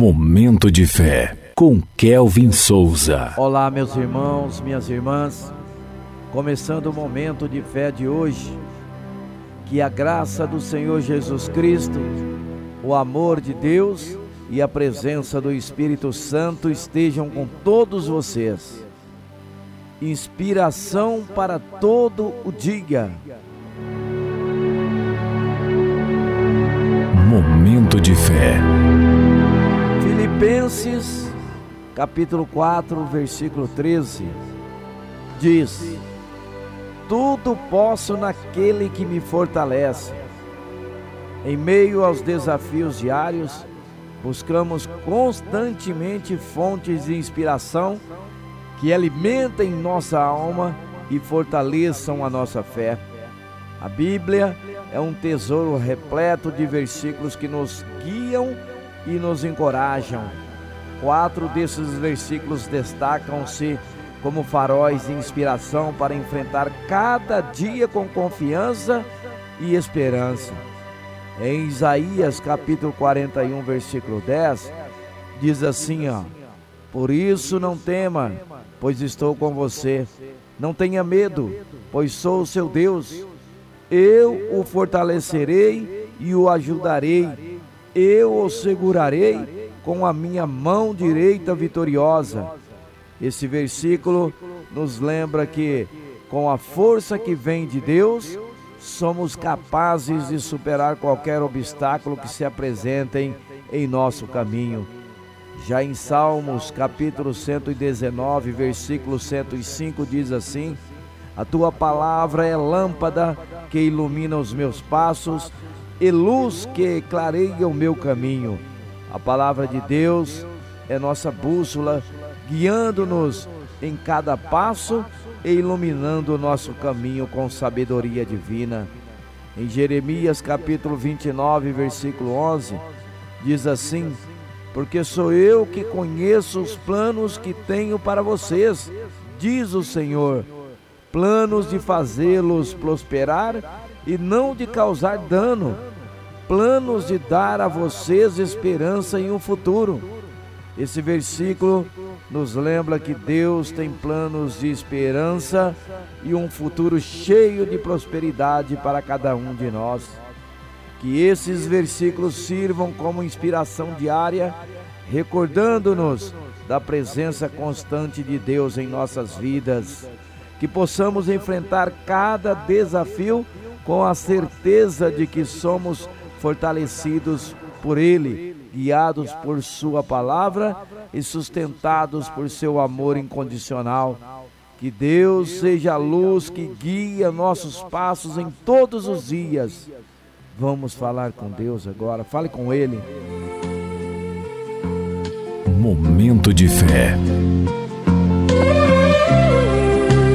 Momento de fé com Kelvin Souza. Olá, meus irmãos, minhas irmãs. Começando o momento de fé de hoje, que a graça do Senhor Jesus Cristo, o amor de Deus e a presença do Espírito Santo estejam com todos vocês. Inspiração para todo o dia. Filipenses, capítulo 4, versículo 13, diz: Tudo posso naquele que me fortalece. Em meio aos desafios diários, buscamos constantemente fontes de inspiração que alimentem nossa alma e fortaleçam a nossa fé. A Bíblia é um tesouro repleto de versículos que nos guiam e nos encorajam. Quatro desses versículos destacam-se como faróis de inspiração para enfrentar cada dia com confiança e esperança. Em Isaías capítulo 41, versículo 10, diz assim, ó: Por isso não tema, pois estou com você. Não tenha medo, pois sou o seu Deus. Eu o fortalecerei e o ajudarei eu o segurarei com a minha mão direita vitoriosa. Esse versículo nos lembra que, com a força que vem de Deus, somos capazes de superar qualquer obstáculo que se apresentem em nosso caminho. Já em Salmos, capítulo 119, versículo 105, diz assim: A tua palavra é lâmpada que ilumina os meus passos e luz que clareia o meu caminho. A palavra de Deus é nossa bússola, guiando-nos em cada passo e iluminando o nosso caminho com sabedoria divina. Em Jeremias capítulo 29, versículo 11, diz assim: Porque sou eu que conheço os planos que tenho para vocês, diz o Senhor, planos de fazê-los prosperar e não de causar dano, planos de dar a vocês esperança em um futuro. Esse versículo nos lembra que Deus tem planos de esperança e um futuro cheio de prosperidade para cada um de nós. Que esses versículos sirvam como inspiração diária, recordando-nos da presença constante de Deus em nossas vidas. Que possamos enfrentar cada desafio com a certeza de que somos fortalecidos por Ele, guiados por Sua palavra e sustentados por Seu amor incondicional. Que Deus seja a luz que guia nossos passos em todos os dias. Vamos falar com Deus agora, fale com Ele. Momento de fé.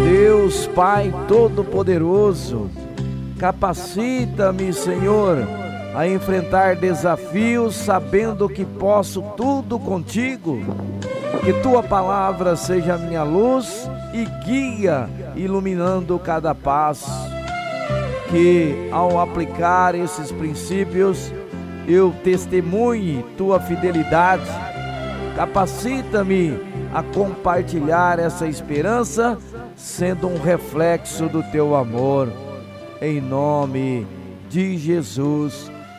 Deus Pai Todo-Poderoso, capacita-me, Senhor a enfrentar desafios, sabendo que posso tudo contigo. Que tua palavra seja minha luz e guia, iluminando cada passo. Que ao aplicar esses princípios, eu testemunhe tua fidelidade. Capacita-me a compartilhar essa esperança, sendo um reflexo do teu amor. Em nome de Jesus